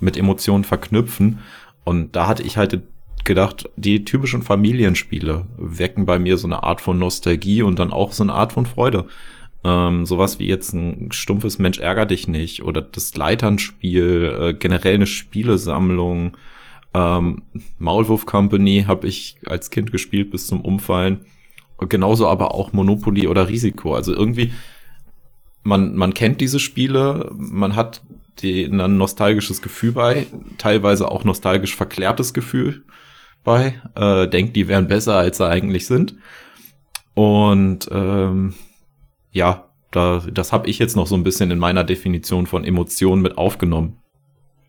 mit Emotionen verknüpfen? Und da hatte ich halt gedacht, die typischen Familienspiele wecken bei mir so eine Art von Nostalgie und dann auch so eine Art von Freude. Ähm, sowas wie jetzt ein stumpfes Mensch ärger dich nicht oder das Leiternspiel, äh, generell eine Spielesammlung. Ähm, Maulwurf Company habe ich als Kind gespielt bis zum Umfallen. Genauso aber auch Monopoly oder Risiko. Also irgendwie, man, man kennt diese Spiele, man hat die, ein nostalgisches Gefühl bei, teilweise auch nostalgisch verklärtes Gefühl bei, äh, denkt, die wären besser, als sie eigentlich sind. Und ähm, ja, da, das habe ich jetzt noch so ein bisschen in meiner Definition von Emotionen mit aufgenommen.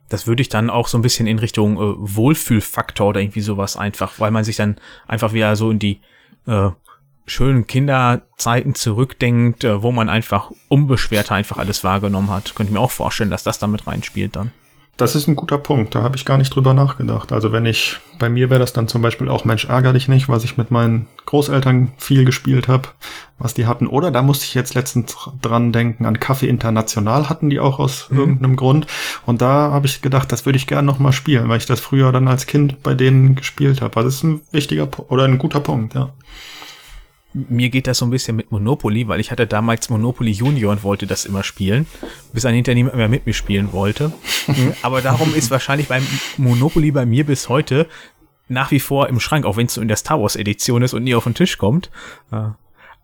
Das würde ich dann auch so ein bisschen in Richtung äh, Wohlfühlfaktor oder irgendwie sowas einfach, weil man sich dann einfach wieder so in die äh, schönen Kinderzeiten zurückdenkt, äh, wo man einfach unbeschwerter einfach alles wahrgenommen hat. Könnte ich mir auch vorstellen, dass das damit reinspielt dann. Das ist ein guter Punkt. Da habe ich gar nicht drüber nachgedacht. Also wenn ich, bei mir wäre das dann zum Beispiel auch Mensch ärger dich nicht, was ich mit meinen Großeltern viel gespielt habe, was die hatten. Oder da musste ich jetzt letztens dran denken, an Kaffee International hatten die auch aus mhm. irgendeinem Grund. Und da habe ich gedacht, das würde ich gerne nochmal spielen, weil ich das früher dann als Kind bei denen gespielt habe. Also das ist ein wichtiger oder ein guter Punkt, ja mir geht das so ein bisschen mit Monopoly, weil ich hatte damals Monopoly Junior und wollte das immer spielen, bis ein hinterher niemand mehr mit mir spielen wollte. Aber darum ist wahrscheinlich beim Monopoly bei mir bis heute nach wie vor im Schrank, auch wenn es so in der Star Wars Edition ist und nie auf den Tisch kommt.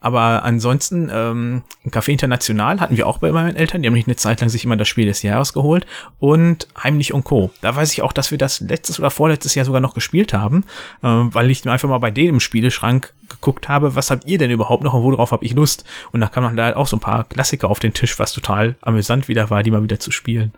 Aber ansonsten, ähm, Café International hatten wir auch bei meinen Eltern. Die haben nicht eine Zeit lang sich immer das Spiel des Jahres geholt. Und Heimlich und Co. Da weiß ich auch, dass wir das letztes oder vorletztes Jahr sogar noch gespielt haben, äh, weil ich einfach mal bei denen im Spieleschrank geguckt habe, was habt ihr denn überhaupt noch und worauf habe ich Lust? Und da kamen dann halt auch so ein paar Klassiker auf den Tisch, was total amüsant wieder war, die mal wieder zu spielen.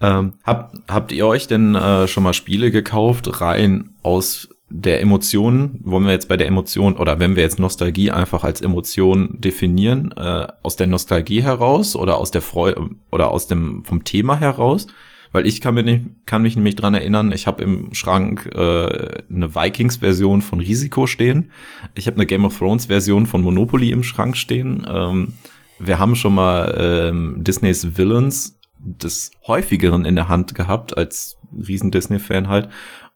Ähm, habt, habt ihr euch denn äh, schon mal Spiele gekauft, rein aus der Emotion, wollen wir jetzt bei der Emotion oder wenn wir jetzt Nostalgie einfach als Emotion definieren, äh, aus der Nostalgie heraus oder aus der Freude oder aus dem vom Thema heraus? Weil ich kann, mir nicht, kann mich nämlich dran erinnern, ich habe im Schrank äh, eine Vikings-Version von Risiko stehen. Ich habe eine Game of Thrones-Version von Monopoly im Schrank stehen. Ähm, wir haben schon mal ähm, Disneys Villains des häufigeren in der Hand gehabt, als Riesen-Disney-Fan halt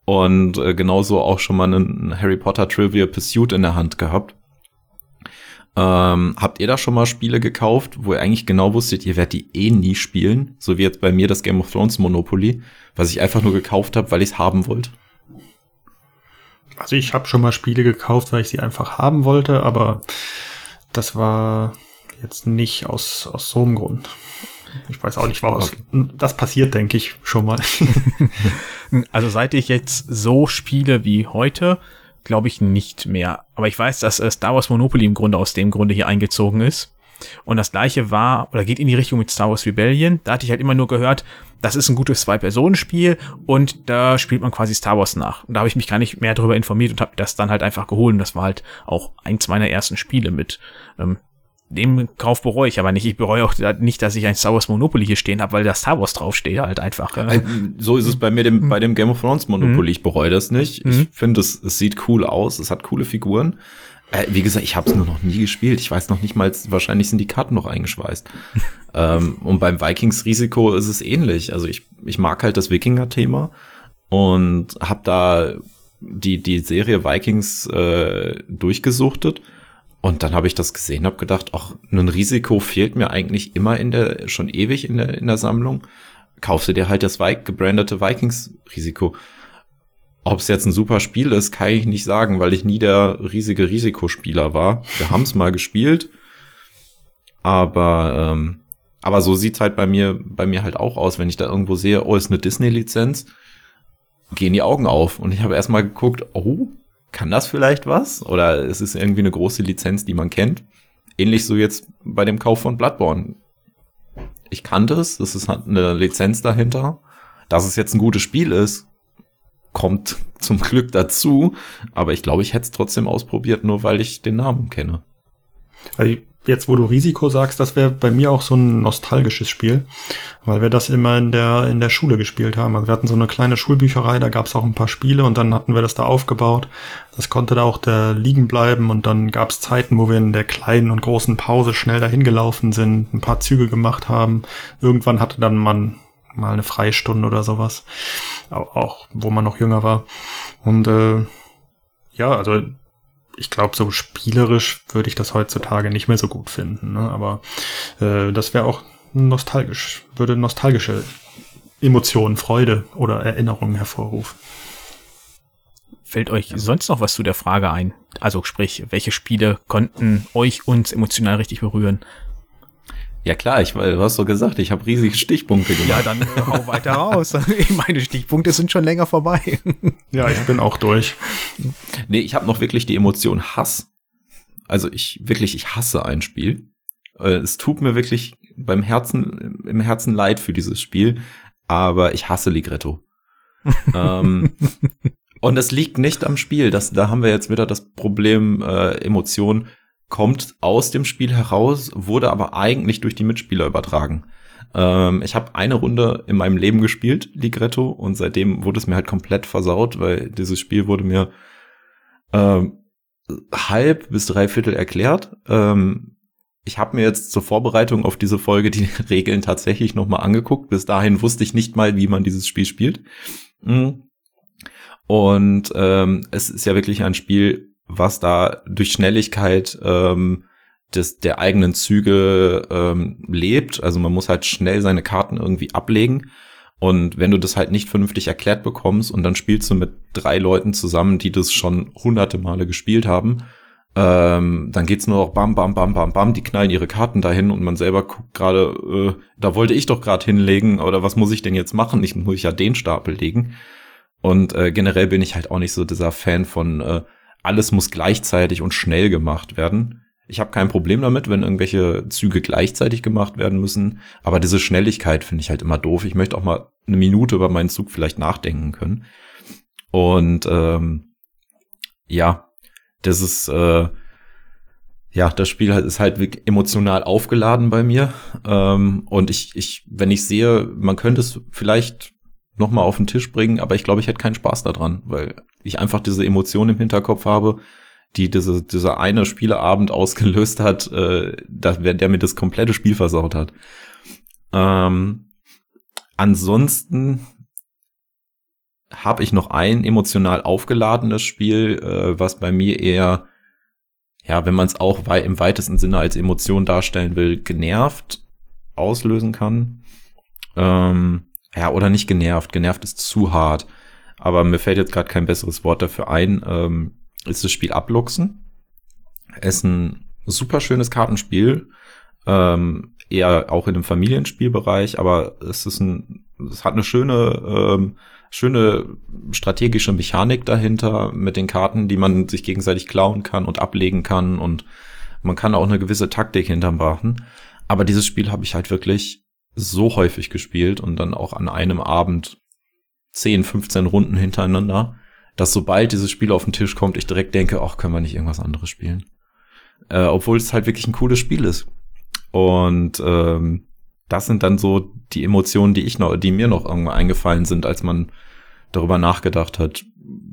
und äh, genauso auch schon mal einen Harry Potter Trivia Pursuit in der Hand gehabt. Ähm, habt ihr da schon mal Spiele gekauft, wo ihr eigentlich genau wusstet, ihr werdet die eh nie spielen? So wie jetzt bei mir das Game of Thrones Monopoly, was ich einfach nur gekauft habe, weil ich es haben wollte. Also ich habe schon mal Spiele gekauft, weil ich sie einfach haben wollte, aber das war jetzt nicht aus, aus so einem Grund. Ich weiß auch nicht, was. Okay. Das passiert, denke ich, schon mal. also seit ich jetzt so spiele wie heute, glaube ich nicht mehr. Aber ich weiß, dass äh, Star Wars Monopoly im Grunde aus dem Grunde hier eingezogen ist. Und das gleiche war, oder geht in die Richtung mit Star Wars Rebellion. Da hatte ich halt immer nur gehört, das ist ein gutes Zwei-Personen-Spiel und da spielt man quasi Star Wars nach. Und da habe ich mich gar nicht mehr darüber informiert und habe das dann halt einfach geholt. Und das war halt auch eins meiner ersten Spiele mit ähm, dem Kauf bereue ich aber nicht. Ich bereue auch nicht, dass ich ein Star Wars Monopoly hier stehen habe, weil da Star Wars draufsteht halt einfach. So ist es bei mir dem, mhm. bei dem Game of Thrones Monopoly. Mhm. Ich bereue das nicht. Ich mhm. finde, es, es sieht cool aus. Es hat coole Figuren. Äh, wie gesagt, ich habe es nur noch nie gespielt. Ich weiß noch nicht mal, wahrscheinlich sind die Karten noch eingeschweißt. ähm, und beim Vikings Risiko ist es ähnlich. Also ich, ich mag halt das Wikinger-Thema und habe da die, die Serie Vikings äh, durchgesuchtet und dann habe ich das gesehen, habe gedacht, ach, ein Risiko fehlt mir eigentlich immer in der, schon ewig in der, in der Sammlung. Kaufst du dir halt das Vi gebrandete Vikings-Risiko. Ob es jetzt ein super Spiel ist, kann ich nicht sagen, weil ich nie der riesige Risikospieler war. Wir haben es mal gespielt, aber ähm, aber so sieht's halt bei mir bei mir halt auch aus, wenn ich da irgendwo sehe, oh, ist eine Disney-Lizenz, gehen die Augen auf und ich habe erstmal geguckt, oh, kann das vielleicht was? Oder es ist irgendwie eine große Lizenz, die man kennt. Ähnlich so jetzt bei dem Kauf von Bloodborne. Ich kannte es, ist halt eine Lizenz dahinter. Dass es jetzt ein gutes Spiel ist, kommt zum Glück dazu. Aber ich glaube, ich hätte es trotzdem ausprobiert, nur weil ich den Namen kenne. Also jetzt, wo du Risiko sagst, das wäre bei mir auch so ein nostalgisches Spiel, weil wir das immer in der, in der Schule gespielt haben. Also wir hatten so eine kleine Schulbücherei, da gab es auch ein paar Spiele und dann hatten wir das da aufgebaut. Das konnte da auch da liegen bleiben und dann gab es Zeiten, wo wir in der kleinen und großen Pause schnell dahin gelaufen sind, ein paar Züge gemacht haben. Irgendwann hatte dann man mal eine Freistunde oder sowas, auch, auch wo man noch jünger war. Und äh, ja, also ich glaube, so spielerisch würde ich das heutzutage nicht mehr so gut finden. Ne? Aber äh, das wäre auch nostalgisch, würde nostalgische Emotionen, Freude oder Erinnerungen hervorrufen. Fällt euch sonst noch was zu der Frage ein? Also sprich, welche Spiele konnten euch uns emotional richtig berühren? Ja klar, ich, du hast so gesagt, ich habe riesige Stichpunkte gemacht. Ja, dann hau weiter raus. Meine Stichpunkte sind schon länger vorbei. ja, ich bin auch durch. Nee, ich habe noch wirklich die Emotion Hass. Also ich wirklich, ich hasse ein Spiel. Äh, es tut mir wirklich beim Herzen, im Herzen leid für dieses Spiel, aber ich hasse Ligretto. ähm, und es liegt nicht am Spiel. Das, da haben wir jetzt wieder das Problem äh, Emotion kommt aus dem Spiel heraus, wurde aber eigentlich durch die Mitspieler übertragen. Ähm, ich habe eine Runde in meinem Leben gespielt, Ligretto, und seitdem wurde es mir halt komplett versaut, weil dieses Spiel wurde mir ähm, halb bis dreiviertel erklärt. Ähm, ich habe mir jetzt zur Vorbereitung auf diese Folge die Regeln tatsächlich nochmal angeguckt. Bis dahin wusste ich nicht mal, wie man dieses Spiel spielt. Mhm. Und ähm, es ist ja wirklich ein Spiel, was da durch Schnelligkeit ähm, des, der eigenen Züge ähm, lebt. Also man muss halt schnell seine Karten irgendwie ablegen. Und wenn du das halt nicht vernünftig erklärt bekommst und dann spielst du mit drei Leuten zusammen, die das schon hunderte Male gespielt haben, ähm, dann geht's nur noch bam, bam, bam, bam, bam, die knallen ihre Karten dahin und man selber guckt gerade, äh, da wollte ich doch gerade hinlegen oder was muss ich denn jetzt machen? Ich muss ja den Stapel legen. Und äh, generell bin ich halt auch nicht so dieser Fan von äh, alles muss gleichzeitig und schnell gemacht werden. Ich habe kein Problem damit, wenn irgendwelche Züge gleichzeitig gemacht werden müssen, aber diese Schnelligkeit finde ich halt immer doof. Ich möchte auch mal eine Minute über meinen Zug vielleicht nachdenken können. Und ähm, ja, das ist äh, ja, das Spiel ist halt emotional aufgeladen bei mir. Ähm, und ich, ich, wenn ich sehe, man könnte es vielleicht noch mal auf den Tisch bringen, aber ich glaube, ich hätte keinen Spaß daran, weil ich einfach diese Emotion im Hinterkopf habe, die diese, dieser eine Spieleabend ausgelöst hat, äh, da, der mir das komplette Spiel versaut hat. Ähm, ansonsten habe ich noch ein emotional aufgeladenes Spiel, äh, was bei mir eher, ja, wenn man es auch wei im weitesten Sinne als Emotion darstellen will, genervt auslösen kann. Ähm, ja, oder nicht genervt. Genervt ist zu hart. Aber mir fällt jetzt gerade kein besseres Wort dafür ein. Ähm, ist das Spiel Abluchsen. ist ein super schönes Kartenspiel. Ähm, eher auch in dem Familienspielbereich, aber es ist ein, es hat eine schöne, ähm, schöne strategische Mechanik dahinter mit den Karten, die man sich gegenseitig klauen kann und ablegen kann und man kann auch eine gewisse Taktik hinterbrachen. Aber dieses Spiel habe ich halt wirklich so häufig gespielt und dann auch an einem Abend 10, 15 Runden hintereinander, dass sobald dieses Spiel auf den Tisch kommt, ich direkt denke, ach, können wir nicht irgendwas anderes spielen. Äh, obwohl es halt wirklich ein cooles Spiel ist. Und ähm, das sind dann so die Emotionen, die ich noch, die mir noch irgendwo eingefallen sind, als man darüber nachgedacht hat,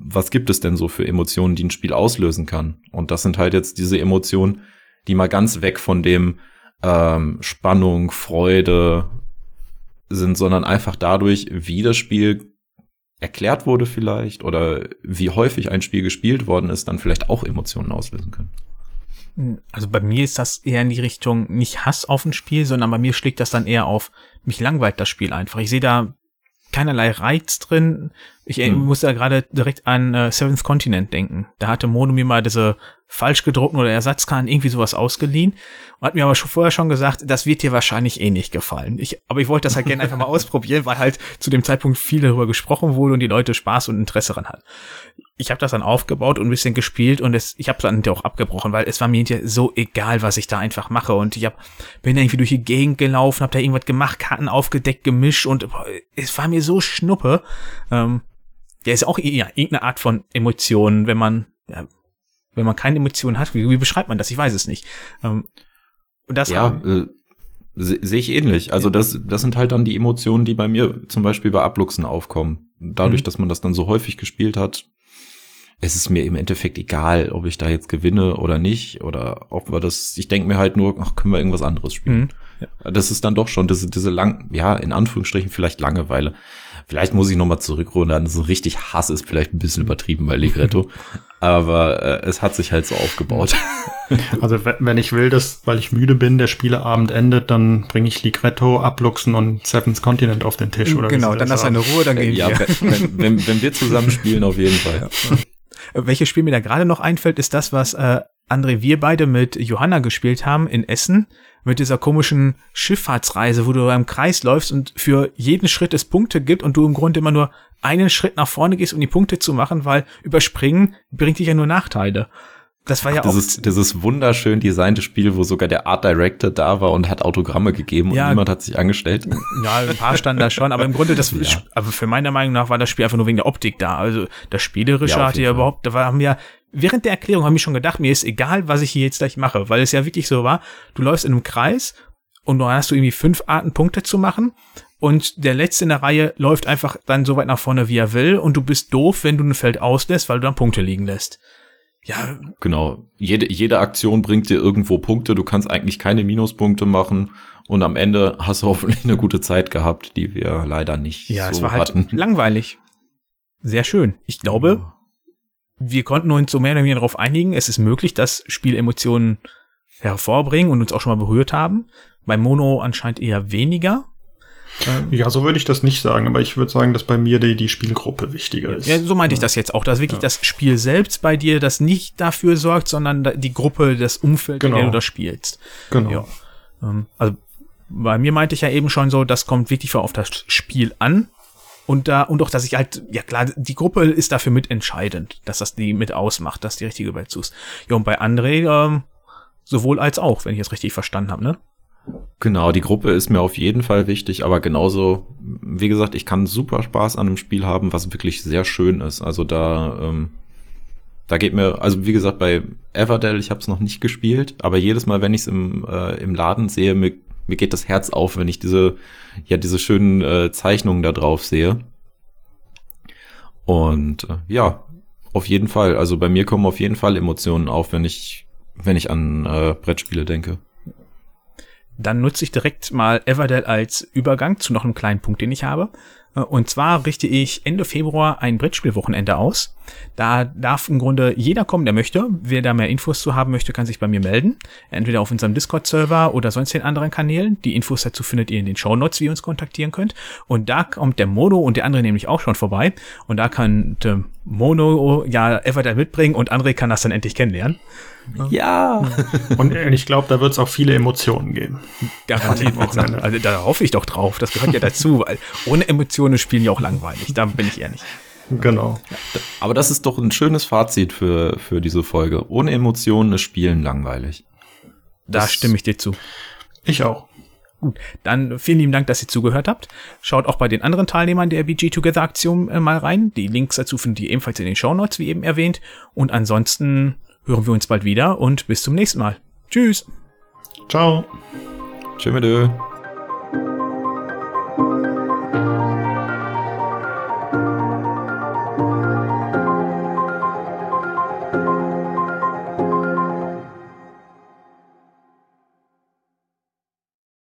was gibt es denn so für Emotionen, die ein Spiel auslösen kann? Und das sind halt jetzt diese Emotionen, die mal ganz weg von dem ähm, Spannung, Freude sind, sondern einfach dadurch, wie das Spiel erklärt wurde vielleicht oder wie häufig ein Spiel gespielt worden ist, dann vielleicht auch Emotionen auslösen können. Also bei mir ist das eher in die Richtung nicht Hass auf ein Spiel, sondern bei mir schlägt das dann eher auf, mich langweilt das Spiel einfach. Ich sehe da keinerlei Reiz drin. Ich hm. muss da gerade direkt an äh, Seventh Continent denken. Da hatte Mono mir mal diese falsch gedruckten oder Ersatzkarten irgendwie sowas ausgeliehen und hat mir aber schon vorher schon gesagt, das wird dir wahrscheinlich eh nicht gefallen. Ich, aber ich wollte das halt gerne einfach mal ausprobieren, weil halt zu dem Zeitpunkt viel darüber gesprochen wurde und die Leute Spaß und Interesse daran hatten. Ich habe das dann aufgebaut und ein bisschen gespielt und es, ich habe dann auch abgebrochen, weil es war mir so egal, was ich da einfach mache und ich hab, bin irgendwie durch die Gegend gelaufen, habe da irgendwas gemacht, Karten aufgedeckt, gemischt und boah, es war mir so schnuppe. Ähm, ja, ist auch ja, irgendeine Art von Emotionen, wenn man ja, wenn man keine Emotionen hat, wie, wie beschreibt man das? Ich weiß es nicht. Ähm, und das ja, äh, sehe ich ähnlich. Also das, das sind halt dann die Emotionen, die bei mir zum Beispiel bei Abluchsen aufkommen. Dadurch, mhm. dass man das dann so häufig gespielt hat, es ist mir im Endeffekt egal, ob ich da jetzt gewinne oder nicht oder ob wir das, ich denke mir halt nur, ach, können wir irgendwas anderes spielen. Mhm. Ja. Das ist dann doch schon diese, diese lang, ja, in Anführungsstrichen vielleicht Langeweile. Vielleicht muss ich nochmal zurückrudern. So richtig Hass ist vielleicht ein bisschen übertrieben bei Ligretto. aber äh, es hat sich halt so aufgebaut. Also wenn ich will, dass, weil ich müde bin, der Spieleabend endet, dann bringe ich Ligretto, Abluchsen und Seven's Continent auf den Tisch. Oder genau, dann hast du eine Ruhe, dann gehen ja, wir. Wenn, wenn, wenn wir zusammen spielen, auf jeden Fall. Ja. Welches Spiel mir da gerade noch einfällt, ist das, was äh, André, wir beide mit Johanna gespielt haben in Essen mit dieser komischen Schifffahrtsreise, wo du im Kreis läufst und für jeden Schritt es Punkte gibt und du im Grunde immer nur einen Schritt nach vorne gehst, um die Punkte zu machen, weil überspringen bringt dich ja nur Nachteile. Das war Ach, ja auch. Dieses, dieses wunderschön designte Spiel, wo sogar der Art Director da war und hat Autogramme gegeben und ja, niemand hat sich angestellt. Ja, ein paar standen da schon, aber im Grunde das, ja. aber für meiner Meinung nach war das Spiel einfach nur wegen der Optik da. Also das Spielerische ja, hatte ja überhaupt, da haben ja während der Erklärung habe ich schon gedacht, mir ist egal, was ich hier jetzt gleich mache, weil es ja wirklich so war, du läufst in einem Kreis und dann hast du irgendwie fünf Arten Punkte zu machen und der letzte in der Reihe läuft einfach dann so weit nach vorne, wie er will und du bist doof, wenn du ein Feld auslässt, weil du dann Punkte liegen lässt. Ja. Genau. Jede, jede Aktion bringt dir irgendwo Punkte. Du kannst eigentlich keine Minuspunkte machen. Und am Ende hast du hoffentlich eine gute Zeit gehabt, die wir leider nicht ja, so es war halt hatten. langweilig. Sehr schön. Ich glaube, ja. Wir konnten uns so mehr oder weniger darauf einigen, es ist möglich, dass Spielemotionen hervorbringen und uns auch schon mal berührt haben. Bei Mono anscheinend eher weniger. Ähm, ja, so würde ich das nicht sagen, aber ich würde sagen, dass bei mir die, die Spielgruppe wichtiger ist. Ja, so meinte ich das jetzt auch, dass wirklich ja. das Spiel selbst bei dir das nicht dafür sorgt, sondern die Gruppe, das Umfeld, genau. in dem du das spielst. Genau. Ja. Ähm, also bei mir meinte ich ja eben schon so, das kommt wirklich auf das Spiel an. Und da, und auch, dass ich halt, ja klar, die Gruppe ist dafür mitentscheidend, dass das die mit ausmacht, dass die richtige Welt suchst. Ja, und bei André, ähm, sowohl als auch, wenn ich es richtig verstanden habe, ne? Genau, die Gruppe ist mir auf jeden Fall wichtig, aber genauso, wie gesagt, ich kann super Spaß an einem Spiel haben, was wirklich sehr schön ist. Also da, ähm, da geht mir, also wie gesagt, bei Everdell, ich habe es noch nicht gespielt, aber jedes Mal, wenn ich es im, äh, im Laden sehe, mir, mir geht das Herz auf, wenn ich diese, ja, diese schönen äh, Zeichnungen da drauf sehe. Und äh, ja, auf jeden Fall. Also bei mir kommen auf jeden Fall Emotionen auf, wenn ich, wenn ich an äh, Brettspiele denke. Dann nutze ich direkt mal Everdell als Übergang zu noch einem kleinen Punkt, den ich habe. Äh, und zwar richte ich Ende Februar ein Brettspielwochenende aus. Da darf im Grunde jeder kommen, der möchte. Wer da mehr Infos zu haben möchte, kann sich bei mir melden. Entweder auf unserem Discord-Server oder sonst den anderen Kanälen. Die Infos dazu findet ihr in den Show Notes, wie ihr uns kontaktieren könnt. Und da kommt der Mono und der andere nämlich auch schon vorbei. Und da kann der Mono ja Everdell mitbringen und André kann das dann endlich kennenlernen. Ja. Und ich glaube, da wird es auch viele Emotionen geben. Garantiert Also da hoffe ich doch drauf. Das gehört ja dazu, weil ohne Emotionen spielen ja auch langweilig. Da bin ich ehrlich. Genau. Aber das ist doch ein schönes Fazit für, für diese Folge. Ohne Emotionen ist Spielen langweilig. Da das stimme ich dir zu. Ich auch. Gut, dann vielen lieben Dank, dass ihr zugehört habt. Schaut auch bei den anderen Teilnehmern der BG Together Aktion äh, mal rein. Die Links dazu findet ihr ebenfalls in den Show Notes, wie eben erwähnt. Und ansonsten hören wir uns bald wieder und bis zum nächsten Mal. Tschüss. Ciao. Tschüss.